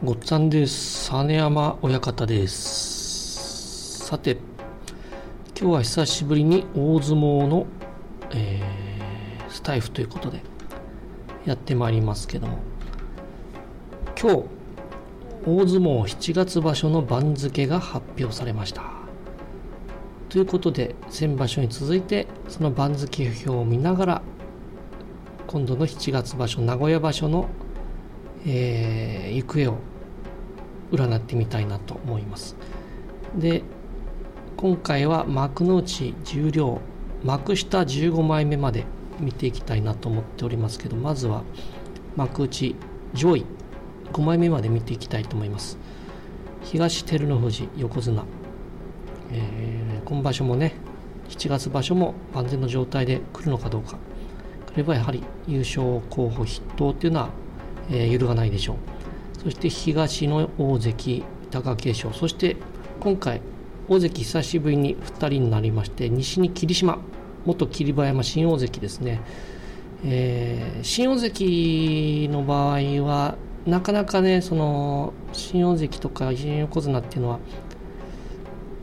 ごっつぁんです。実山親方です。さて、今日は久しぶりに大相撲の、えースタイフということでやってまいりますけども、今日、大相撲7月場所の番付が発表されました。ということで、先場所に続いて、その番付表を見ながら、今度の7月場所、名古屋場所のえー行方を占ってみたいなと思います。で今回は幕の内重量幕下15枚目まで見ていきたいなと思っておりますけどまずは幕内上位5枚目まで見ていきたいと思います。東照ノ富士横綱、えー今場所もね7月場所も万全の状態で来るのかどうか。来ればやはり優勝候補筆頭っていうのはえー揺るがないでしょう。そして東の大関貴景勝。そして今回大関久しぶりに2人になりまして西に霧島元霧馬山新大関ですね、えー新大関の場合はなかなかねその新大関とか新横綱っていうのは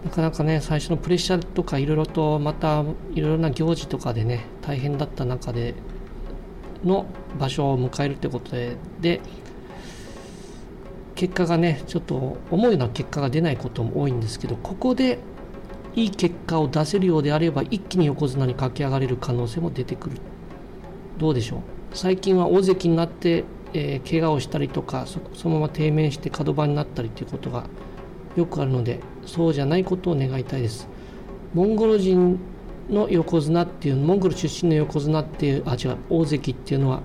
なかなかね最初のプレッシャーとかいろいろとまたいろいろな行事とかでね大変だった中での場所を迎えるってことでで結果がねちょっと思うような結果が出ないことも多いんですけどここでいい結果を出せるようであれば一気に横綱に駆け上がれる可能性も出てくる。どうでしょう？最近は大関になって、えー怪我をしたりとかそのまま低迷して角番になったりということがよくあるのでそうじゃないことを願いたいです。モンゴル人の横綱っていうモンゴル出身の横綱っていうあ違う大関っていうのは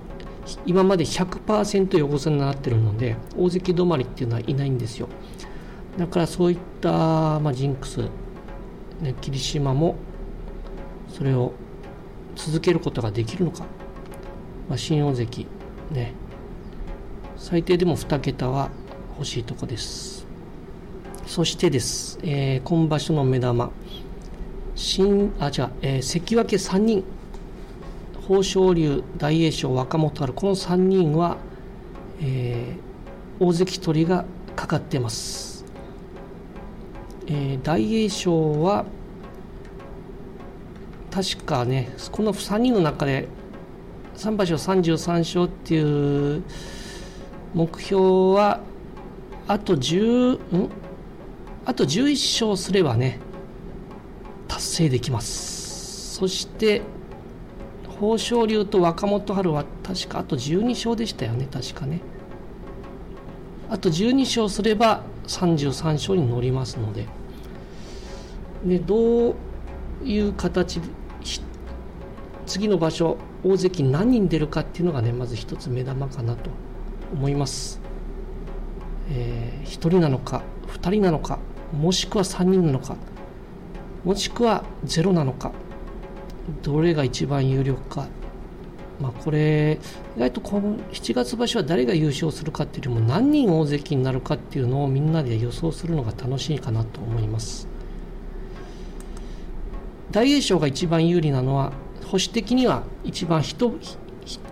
今まで100%横綱になってるので大関止まりっていうのはいないんですよ。だからそういった、まあ、ジンクス、ね、霧島もそれを続けることができるのか、まあ、新大関ね。最低でも2桁は欲しいとこです。そしてです、えー今場所の目玉。新あ違う、えー関脇3人。豊昇龍大栄翔若元春この3人は、えー大関取りがかかってます、えー大栄翔は確かねこの3人の中で3場所33勝っていう目標はあと10ん？あと11勝すればね達成できます。そして豊昇龍と若元春は確かあと12勝でしたよね確かね。あと12勝すれば33勝に乗りますので。でどういう形で次の場所大関何人出るかっていうのがねまず一つ目玉かなと思います、え1人なのか2人なのかもしくは3人なのかもしくは0なのか。どれが一番有力か、まあ、これ意外とこの7月場所は誰が優勝するかっていうよりも何人大関になるかっていうのをみんなで予想するのが楽しいかなと思います。大栄翔が一番有利なのは星的には一番一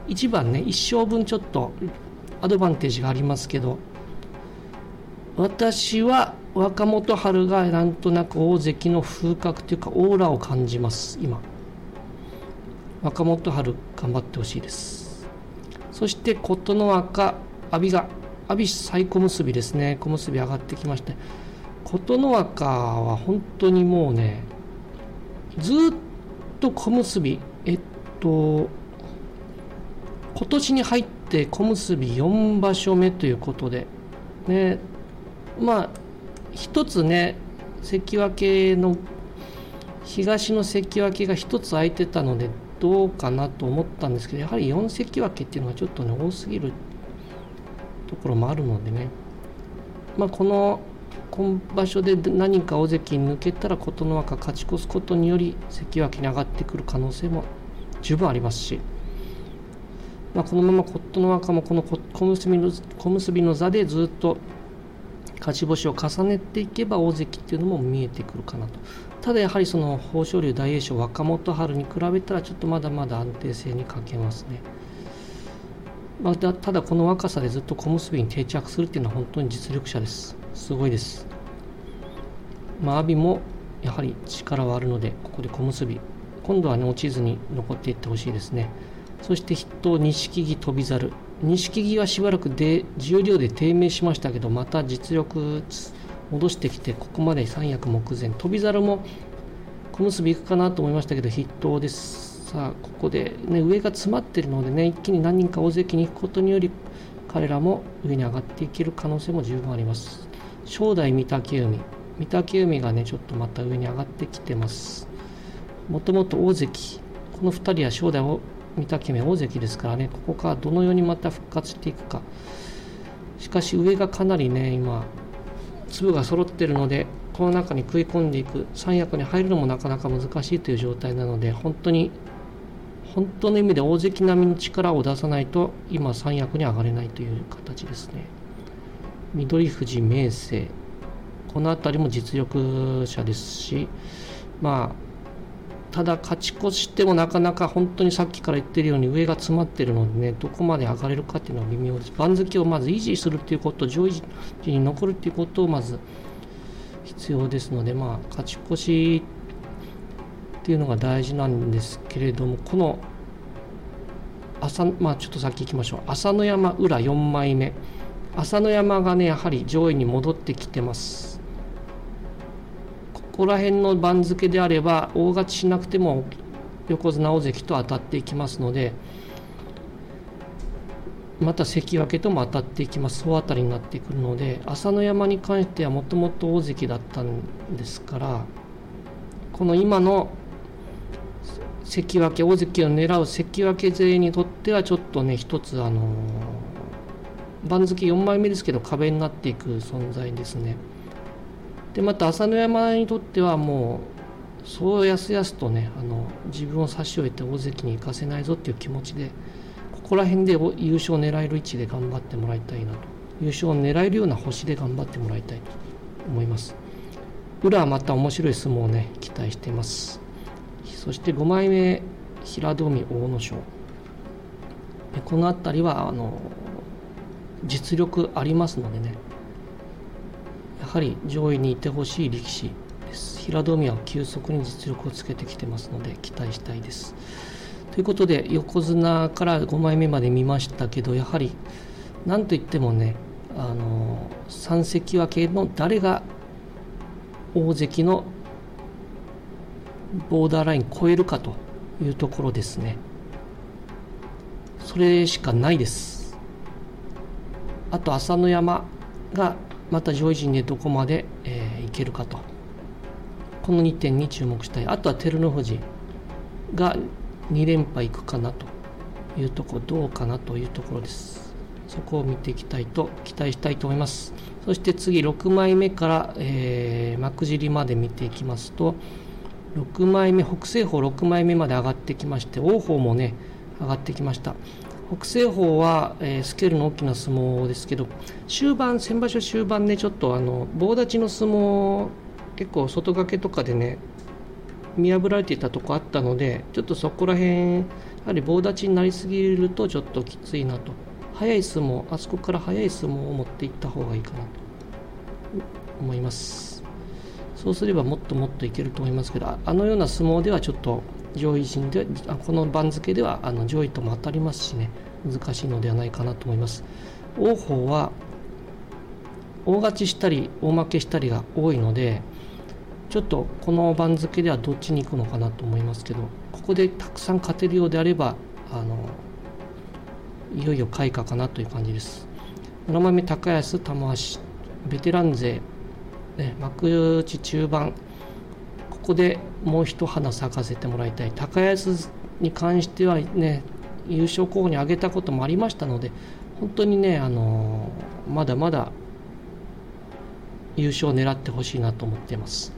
一番ね一勝分ちょっとアドバンテージがありますけど私は若元春がなんとなく大関の風格というかオーラを感じます今。若元春頑張ってほしいです。そして琴ノ若阿炎が阿炎最小結びですね。小結び上がってきまして。琴ノ若は本当にもうねずっと小結びえっと今年に入って小結び4場所目ということでねまあ一つね関脇の東の関脇が一つ空いてたのでどうかなと思ったんですけどやはり4関脇っていうのがちょっとね多すぎるところもあるのでね。まあこの今場所で何か大関に抜けたら琴ノ若勝ち越すことにより関脇に上がってくる可能性も十分ありますし、まあ、このまま琴ノ若もこの小結の小結の座でずっと勝ち星を重ねていけば大関っていうのも見えてくるかなと。ただやはりその豊昇龍大栄翔若元春に比べたらちょっとまだまだ安定性に欠けますね。まあ、ただこの若さでずっと小結に定着するっていうのは本当に実力者です。すごいです。まあ阿炎もやはり力はあるのでここで小結。今度はね落ちずに残っていってほしいですね。そして筆頭錦木翔猿。錦木はしばらくで重量で低迷しましたけどまた実力戻してきてここまで三役目前。翔猿も小結いくかなと思いましたけど筆頭です。さあここで、ね、上が詰まってるのでね一気に何人か大関に行くことにより彼らも上に上がっていける可能性も十分あります。正代御嶽海。御嶽海がねちょっとまた上に上がってきてます。もともと大関。この2人は正代を御嶽海大関ですからねここからどのようにまた復活していくか。しかし上がかなりね今粒が揃ってるのでこの中に食い込んでいく。三役に入るのもなかなか難しいという状態なので本当に本当の意味で大関並みの力を出さないと今三役に上がれないという形ですね。緑富士明生この辺りも実力者ですしまあただ勝ち越してもなかなか本当にさっきから言ってるように上が詰まってるのでねどこまで上がれるかっていうのは微妙です。番付をまず維持するっていうこと上位に残るっていうことをまず必要ですのでまあ勝ち越しっていうのが大事なんですけれどもこの朝まあちょっと先行きましょう。朝乃山裏4枚目。朝乃山がねやはり上位に戻ってきてます。こら辺の番付であれば大勝ちしなくても横綱大関と当たっていきますのでまた関脇とも当たっていきます総当たりになってくるので朝乃山に関してはもともと大関だったんですからこの今の関脇大関を狙う関脇勢にとってはちょっとね一つあの番付4枚目ですけど壁になっていく存在ですね。でまた朝乃山にとってはもうそうやすやすとねあの自分を差し置いて大関に行かせないぞっていう気持ちでここら辺で優勝を狙える位置で頑張ってもらいたいなと。優勝を狙えるような星で頑張ってもらいたいと思います。裏はまた面白い相撲をね期待しています。そして5枚目平戸海阿武咲。この辺りはあの実力ありますのでねはり上位にいてほしい力士です。平戸海は急速に実力をつけてきてますので期待したいです。ということで横綱から5枚目まで見ましたけどやはり何といってもねあの3関脇の誰が大関のボーダーライン超えるかというところですね。それしかないです。あと朝乃山がまた上位陣でどこまで、えー、いけるかと。この2点に注目したい。あとは照ノ富士が2連敗いくかなと。いうところどうかなというところです。そこを見ていきたいと期待したいと思います。そして次6枚目から、えー、幕尻まで見ていきますと6枚目北青鵬6枚目まで上がってきまして王鵬もね上がってきました。北青鵬は、えー、スケールの大きな相撲ですけど終盤先場所終盤ねちょっとあの棒立ちの相撲結構外掛けとかでね見破られていたとこあったのでちょっとそこら辺やはり棒立ちになりすぎるとちょっときついなと。速い相撲あそこから速い相撲を持っていった方がいいかなと。思います。そうすればもっともっといけると思いますけどあのような相撲ではちょっと上位陣であこの番付ではあの上位とも当たりますしね難しいのではないかなと思います。王鵬は大勝ちしたり大負けしたりが多いのでちょっとこの番付ではどっちに行くのかなと思いますけどここでたくさん勝てるようであればあのいよいよ開花かなという感じです。7枚目高安玉鷲ベテラン勢、ね、幕内中盤こでもう一花咲かせてもらいたい。高安に関してはね優勝候補に挙げたこともありましたので本当にねあのまだまだ優勝を狙ってほしいなと思っています。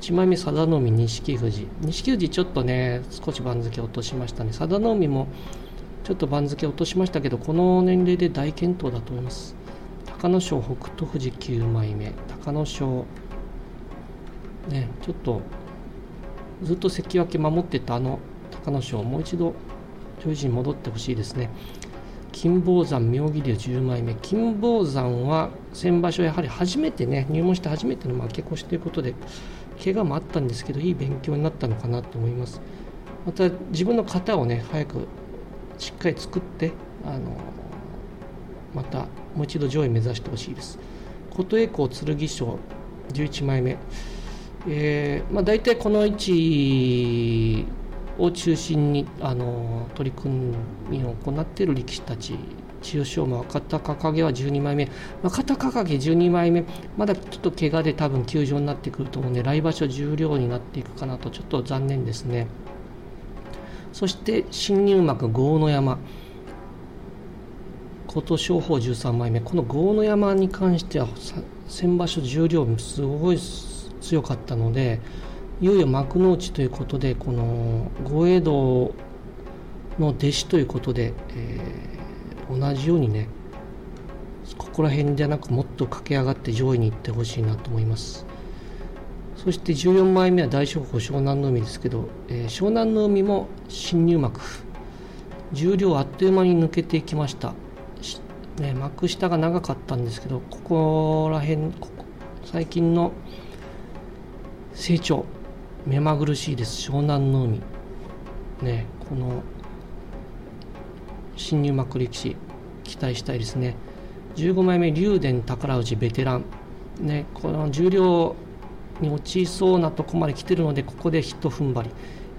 8枚目佐田の海錦富士。錦富士ちょっとね少し番付落としましたね。佐田の海もちょっと番付落としましたけどこの年齢で大健闘だと思います。隆の勝北勝富士9枚目。隆の勝ね、ちょっとずっと関脇守ってたあの隆の勝もう一度上位陣に戻ってほしいですね。金峰山妙義龍10枚目。金峰山は先場所やはり初めてね入門して初めての負け越しということで怪我もあったんですけどいい勉強になったのかなと思います。また自分の型をね早くしっかり作ってあのまたもう一度上位目指してほしいです。琴恵光剣翔11枚目。えーまあ、大体この位置を中心にあの取り組みを行っている力士たち千代翔馬若隆景は12枚目。若隆景12枚目まだちょっと怪我で多分休場になってくると思うので来場所十両になっていくかなとちょっと残念ですね。そして新入幕豪ノ山。琴勝峰13枚目。この豪ノ山に関しては先場所十両すごいです。強かったのでいよいよ幕内ということでこの豪栄道の弟子ということで、えー、同じようにねここら辺じゃなくもっと駆け上がって上位に行ってほしいなと思います。そして14枚目は大将鵬湘南の海ですけど、えー、湘南の海も新入幕。重量あっという間に抜けていきました、ね、幕下が長かったんですけどここら辺最近の成長目まぐるしいです湘南の海。ねこの新入幕力士期待したいですね。15枚目竜電宝富士ベテラン。ねこの重量に落ちそうなとこまで来てるのでここでヒット踏ん張り。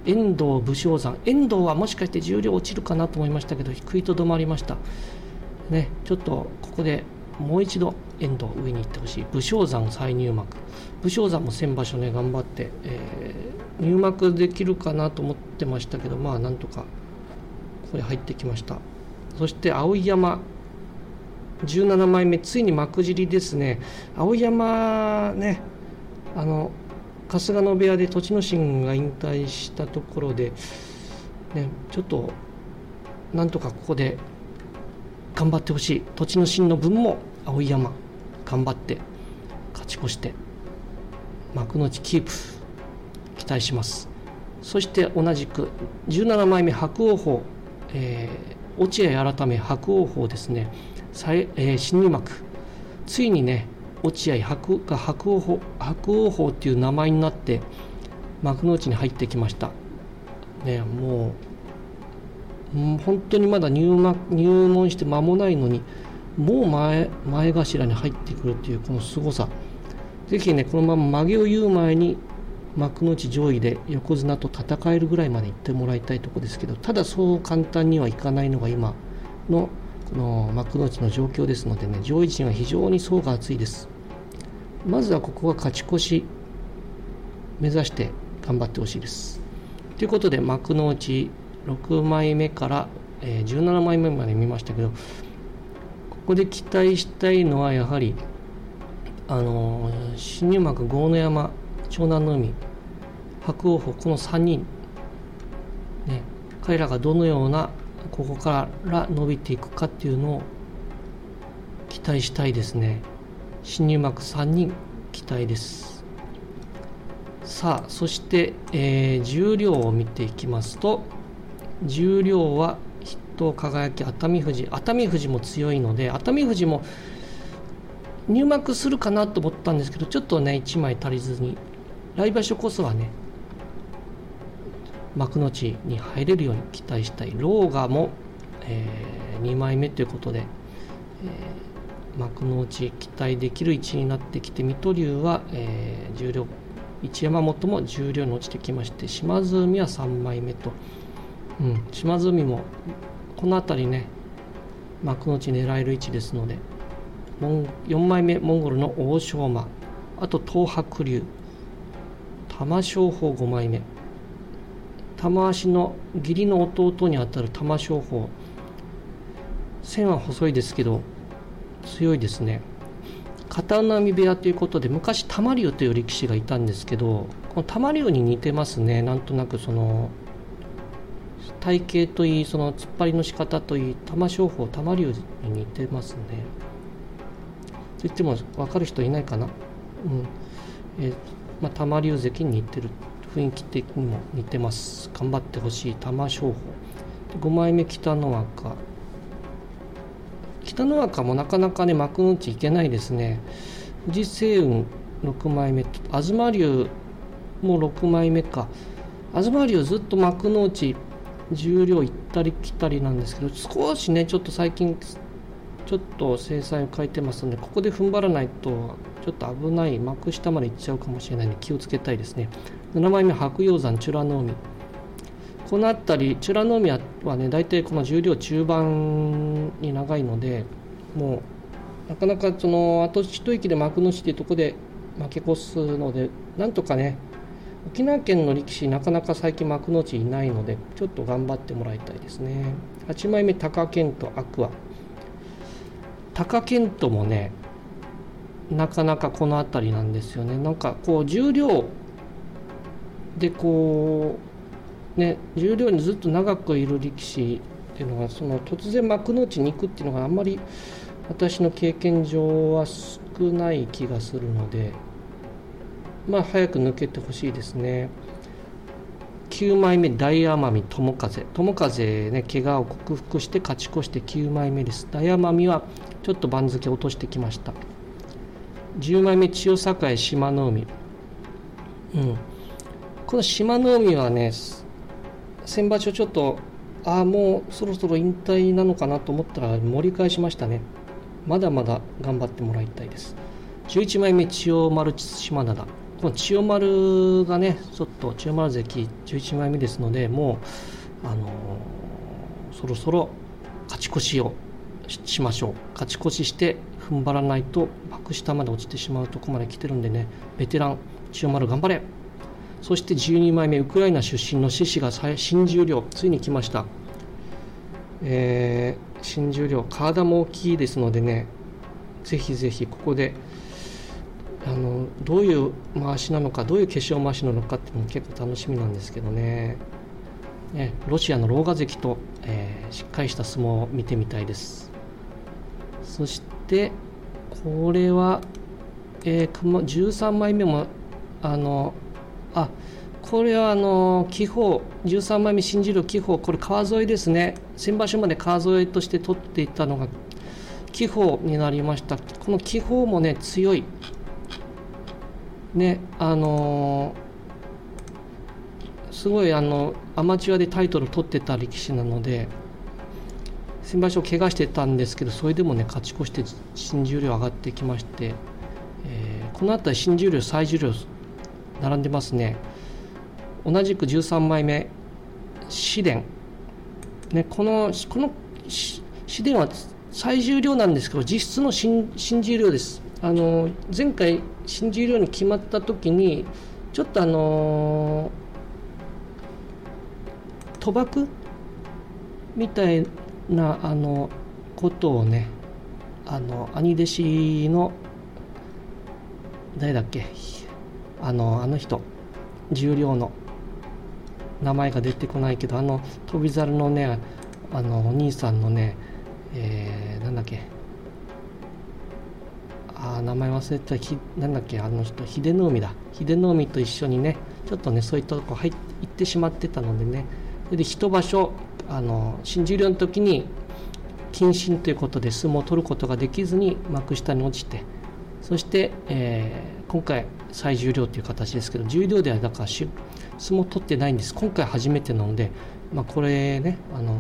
遠藤武将山。遠藤はもしかして重量落ちるかなと思いましたけど低いと止まりました。ねちょっとここでもう一度遠藤上に行ってほしい。武将山再入幕。武将山も先場所ね頑張って、えー、入幕できるかなと思ってましたけどまあなんとかここに入ってきました。そして碧山17枚目ついに幕尻ですね。碧山ねあの春日野部屋で栃ノ心が引退したところで、ね、ちょっとなんとかここで頑張ってほしい。栃ノ心の分も碧山。頑張って勝ち越して幕内キープ期待します。そして同じく17枚目白鵬鵬、えー、落合改め白鵬鵬ですね、えー、新入幕。ついにね落合白が白鵬白鵬鵬っていう名前になって幕内に入ってきました。ねもう本当にまだ入入門して間もないのにもう前前頭に入ってくるっていうこの凄さ。ぜひねこのまま曲げを言う前に幕内上位で横綱と戦えるぐらいまで行ってもらいたいとこですけどただそう簡単にはいかないのが今のこの幕内の状況ですのでね上位陣は非常に層が厚いです。まずはここは勝ち越し目指して頑張ってほしいです。ということで幕内6枚目から、え17枚目まで見ましたけどここで期待したいのはやはりあの新入幕豪ノ山湘南の海白鵬鵬この3人、ね、彼らがどのようなここから伸びていくかっていうのを期待したいですね。新入幕3人期待です。さあそして、えー、重量を見ていきますと重量は筆頭輝き熱海富士熱海富士も強いので熱海富士も入幕するかなと思ったんですけどちょっとね1枚足りずに来場所こそはね幕内に入れるように期待したい。ローガも、えー、2枚目ということで、えー、幕内期待できる位置になってきて水戸龍は、えー、重量一山本も重量に落ちてきまして島津海は3枚目と、うん、島津海もこの辺りね幕内狙える位置ですので4枚目モンゴルの欧勝馬あと東白龍玉正鳳5枚目玉足の義理の弟にあたる玉正鳳線は細いですけど強いですね。片波部屋ということで昔玉龍という力士がいたんですけどこの玉龍に似てますね。なんとなくその体型といいその突っ張りの仕方といい玉正鳳玉龍に似てますねと言っても分かる人いないかな？うんえー、まあ、玉龍関に似てる雰囲気的にも似てます。頑張ってほしい玉正鳳。5枚目北の若。北の若もなかなかね幕内いけないですね富士星雲6枚目東龍も6枚目か東龍ずっと幕内重量行ったり来たりなんですけど少しねちょっと最近ちょっと制裁を変えてますのでここで踏ん張らないとちょっと危ない幕下まで行っちゃうかもしれないので気をつけたいですね。7枚目白鷹山美ら海。この辺り美ら海はね大体この重量中盤に長いのでもうなかなかそのあと一息で幕の内っていうとこで負け越すのでなんとかね沖縄県の力士なかなか最近幕の内いないのでちょっと頑張ってもらいたいですね。8枚目貴健とアクア。貴健斗もねなかなかこの辺りなんですよね。なんかこう重量でこうね重量にずっと長くいる力士っていうのがその突然幕の内に行くっていうのがあんまり私の経験上は少ない気がするのでまあ早く抜けてほしいですね。9枚目大奄美友風。友風ね怪我を克服して勝ち越して9枚目です。大奄美はちょっと番付落としてきました。10枚目千代栄島の海。うん。この島の海はね先場所ちょっとああもうそろそろ引退なのかなと思ったら盛り返しましたね。まだまだ頑張ってもらいたいです。11枚目千代丸島灘。この千代丸がねちょっと千代丸関11枚目ですのでもうあの、そろそろ勝ち越しをしましょう。勝ち越しして踏ん張らないと幕下まで落ちてしまうとこまで来てるんでねベテラン千代丸頑張れ。そして12枚目ウクライナ出身の獅子が新十両ついに来ました、えー、新十両体も大きいですのでねぜひぜひここであのどういう回しなのかどういう化粧回しなのかっていうのも結構楽しみなんですけどね。ねロシアのローガ関と、えー、しっかりした相撲を見てみたいです。そしてこれは、えー、13枚目もあのあこれはあの気泡13枚目新十両気泡これ川沿いですね。先場所まで川沿いとして取っていたのが気泡になりました。この気泡もね強い。ねあのー、すごいあのアマチュアでタイトル取ってた力士なので先場所怪我してたんですけどそれでもね勝ち越して新十両上がってきまして、えー、この辺り新十両最重量並んでますね。同じく13枚目紫電ねこのこの紫電は最重量なんですけど実質の新新重量です。あの前回新十両に決まった時にちょっとあの賭博？みたいなあのことをねあの兄弟子の誰だっけ？あのあの人。重量の名前が出てこないけどあの翔猿のねあのお兄さんのね、えー、なんだっけ？あ名前忘れた。ひなんだっけあの人。秀ノ海だ。秀ノ海と一緒にねちょっとねそういったとこ入ってしまってたのでね。それで一場所あの新十両の時に謹慎ということで相撲を取ることができずに幕下に落ちてそして、えー、今回最重量という形ですけど重量ではだから相撲を取ってないんです。今回初めてなので、まあ、これねあの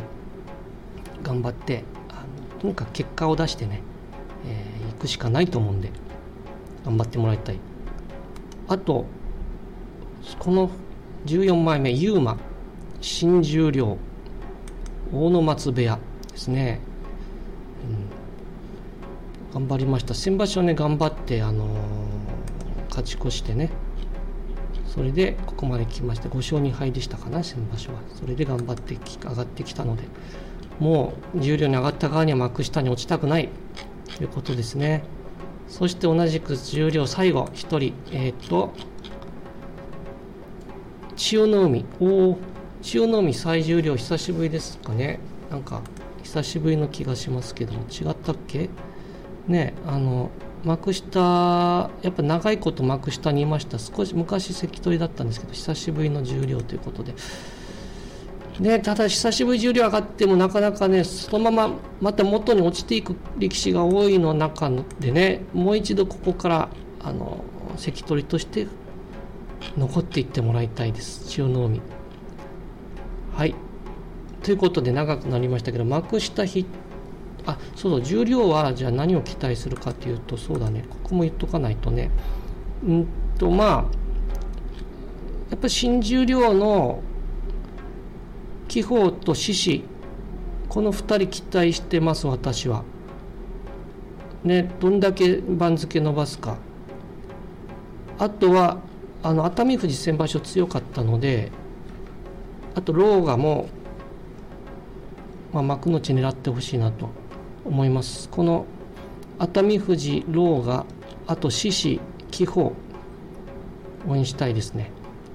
頑張ってあのとにかく結果を出してね、くしかないと思うんで頑張ってもらいたい。あとこの14枚目ユーマ新十両大野松部屋ですね、うん、頑張りました。先場所ね頑張ってあのー、勝ち越してね。それでここまで来まして5勝2敗でしたかな先場所は。それで頑張って上がってきたので。もう十両に上がった側には幕下に落ちたくない。ということですね。そして同じく重量最後1人、えっ、と、千代の海。おお、千代の海最重量久しぶりですかね。なんか、久しぶりの気がしますけども、違ったっけ？ね、あの、幕下、やっぱ長いこと幕下にいました。少し昔関取だったんですけど、久しぶりの重量ということで、ね、ただ久しぶり重量上がってもなかなかねそのまままた元に落ちていく力士が多いの中でねもう一度ここからあの関取として残っていってもらいたいです。千代の海。はい。ということで長くなりましたけど幕下筆あそうそう重量はじゃあ何を期待するかというとそうだね。ここも言っとかないとね。うんとまあやっぱ新重量の気泡と獅子この2人期待してます私は。ねどんだけ番付伸ばすか。あとはあの熱海富士先場所強かったのであとローガも、まあ、幕内狙ってほしいなと思います。この熱海富士ローガあと獅子気泡応援したいですね。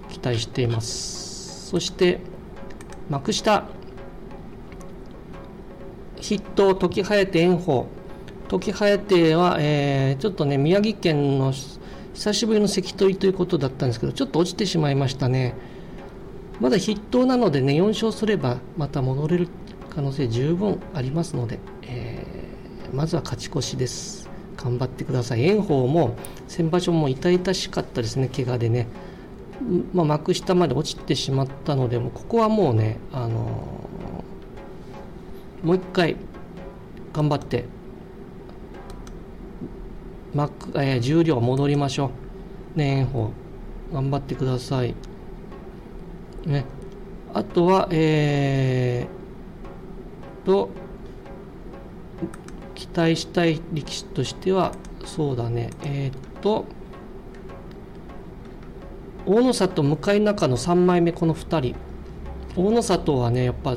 期待しています。そして幕下。筆頭時早手炎鵬。時早手は、えー、ちょっとね宮城県の久しぶりの関取ということだったんですけどちょっと落ちてしまいましたね。まだ筆頭なのでね4勝すればまた戻れる可能性十分ありますので、えー、まずは勝ち越しです。頑張ってください。炎鵬も先場所も痛々しかったですね怪我でね、まあ、幕下まで落ちてしまったのでもここはもうね、あのー、もう一回頑張って幕、えー、重量戻りましょう。ね炎鵬頑張ってください。ね。あとはえー、と期待したい力士としてはそうだね。えー、っと大野里向い中の3枚目この2人。大野里はねやっぱ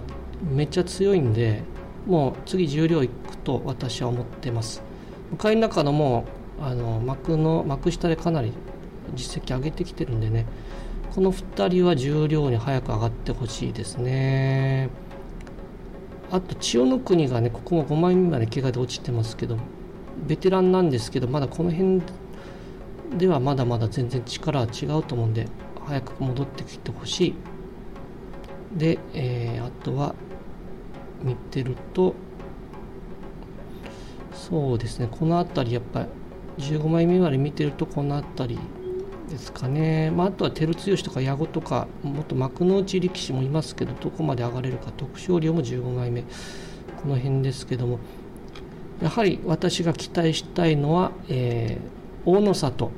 めっちゃ強いんでもう次重量いくと私は思ってます。向い中のもあの幕の幕下でかなり実績上げてきてるんでね。この2人は重量に早く上がってほしいですね。あと千代の国がねここも5枚目まで怪我で落ちてますけどベテランなんですけどまだこの辺ではまだまだ全然力は違うと思うんで早く戻ってきてほしい。で、えー、あとは見てるとそうですねこの辺りやっぱり15枚目まで見てるとこの辺りですかね、まあ、あとは照強とか矢後とかもっと幕内力士もいますけどどこまで上がれるか徳勝龍も15枚目この辺ですけども。やはり私が期待したいのは、えー、大野里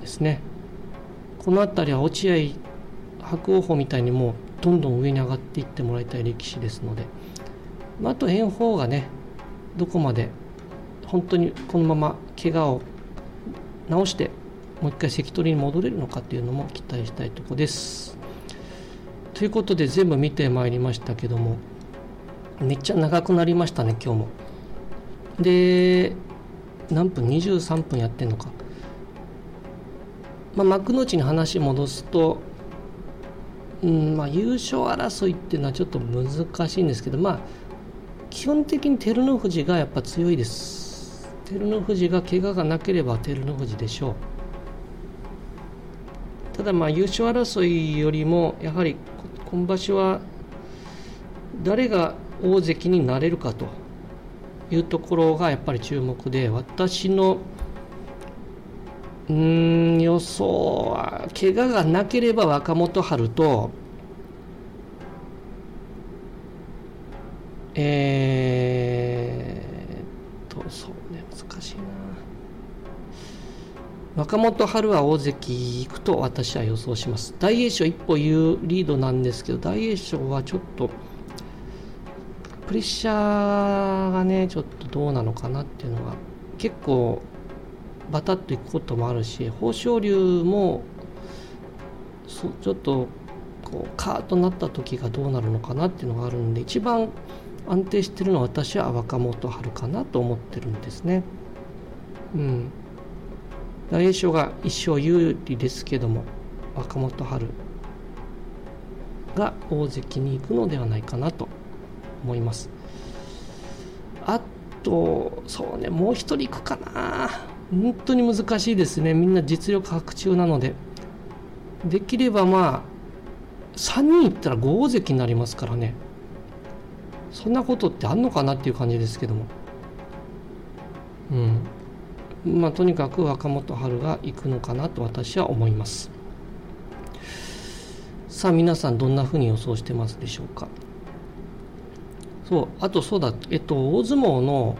ですねこの辺りは落合白鵬鵬みたいにもうどんどん上に上がっていってもらいたい力士ですので、まあ、あと炎鵬がねどこまで本当にこのまま怪我を治してもう一回関取に戻れるのかっていうのも期待したいとこです。ということで全部見てまいりましたけどもめっちゃ長くなりましたね今日も。で何分23分やってんのか。まあ、幕の内に話戻すと、うんまあ、優勝争いっていうのはちょっと難しいんですけどまあ基本的に照ノ富士がやっぱ強いです。照ノ富士が怪我がなければ照ノ富士でしょうただまあ優勝争いよりもやはり今場所は誰が大関になれるかというところがやっぱり注目で私のうん予想は怪我がなければ若元春とえー、とそう難しいな。若元春は大関行くと私は予想します。大栄翔一歩言うリードなんですけど大栄翔はちょっとプレッシャーがねちょっとどうなのかなっていうのが結構バタッといくこともあるし豊昇龍もそちょっとこうカーッとなった時がどうなるのかなっていうのがあるんで一番安定してるのは私は若元春かなと思ってるんですね。うん、大栄翔が一勝有利ですけども若元春が大関に行くのではないかなと思います。あとそうねもう一人行くかな。本当に難しいですね。みんな実力白中なので。できればまあ3人いったら5大関になりますからね。そんなことってあんのかなっていう感じですけども。うん。まあとにかく若元春が行くのかなと私は思います。さあ皆さんどんなふうに予想してますでしょうか。そうあとそうだえっと大相撲の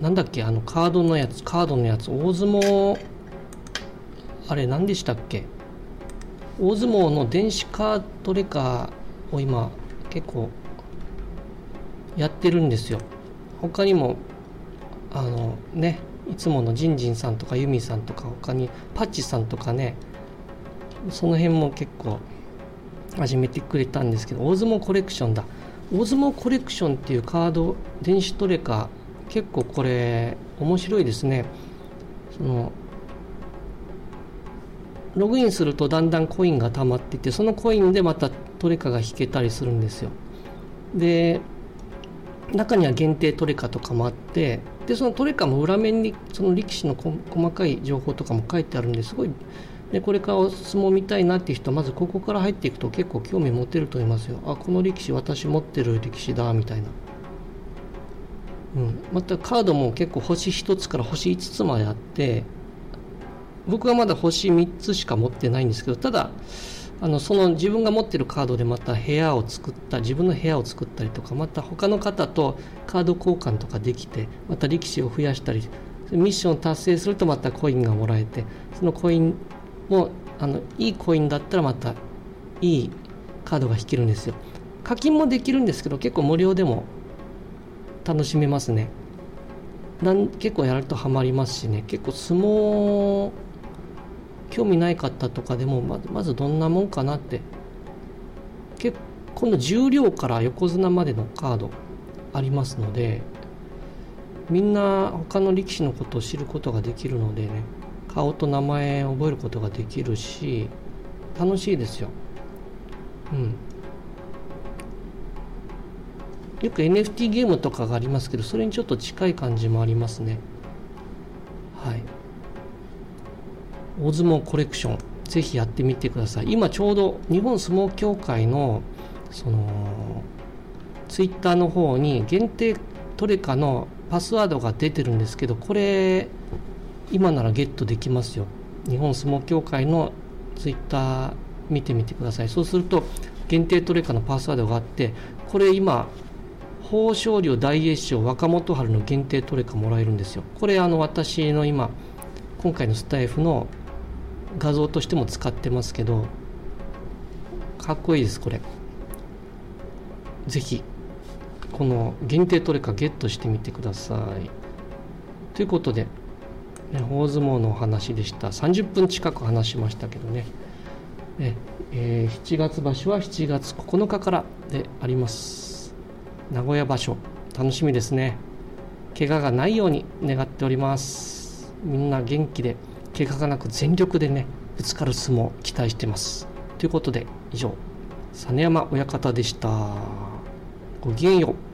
なんだっけあのカードのやつカードのやつ大相撲あれ何でしたっけ？大相撲の電子カードレカーを今結構やってるんですよ。他にもあのねいつものジンジンさんとかユミさんとか他にパッチさんとかねその辺も結構始めてくれたんですけど大相撲コレクションだ。大相撲コレクションっていうカード電子トレカ結構これ面白いですね。そのログインするとだんだんコインが溜まっていってそのコインでまたトレカが引けたりするんですよ。で中には限定トレカとかもあってでそのトレカも裏面にその力士の細かい情報とかも書いてあるんですごいでこれからお相撲見たいなっていう人まずここから入っていくと結構興味持てると思いますよ。あこの力士私持ってる力士だみたいな、うん、またカードも結構星1つから星5つまであって僕はまだ星3つしか持ってないんですけどただあのその自分が持ってるカードでまた部屋を作った自分の部屋を作ったりとかまた他の方とカード交換とかできてまた力士を増やしたりミッションを達成するとまたコインがもらえてそのコインもうあのいいコインだったらまたいいカードが引けるんですよ。課金もできるんですけど結構無料でも楽しめますね。なん結構やるとハマりますしね。結構相撲興味ない方とかでもまずまずどんなもんかなって。結構の重量から横綱までのカードありますのでみんな他の力士のことを知ることができるのでね。顔と名前を覚えることができるし楽しいですよ。うん。よく NFT ゲームとかがありますけどそれにちょっと近い感じもありますね。はい。大相撲コレクションぜひやってみてください。今ちょうど日本相撲協会のそのツイッターの方に限定トレカのパスワードが出てるんですけどこれ今ならゲットできますよ。日本相撲協会のツイッター見てみてください。そうすると限定トレカのパスワードがあってこれ今豊昇龍大栄翔若元春の限定トレカもらえるんですよ。これあの私の今今回のスタイフの画像としても使ってますけどかっこいいですこれ。ぜひこの限定トレカゲットしてみてください。ということでね、大相撲のお話でした。30分近く話しましたけどね。ね、えー、7月場所は7月9日からであります。名古屋場所楽しみですね。怪我がないように願っております。みんな元気で怪我がなく全力でねぶつかる相撲期待してます。ということで以上実山親方でした。ごきげんよう。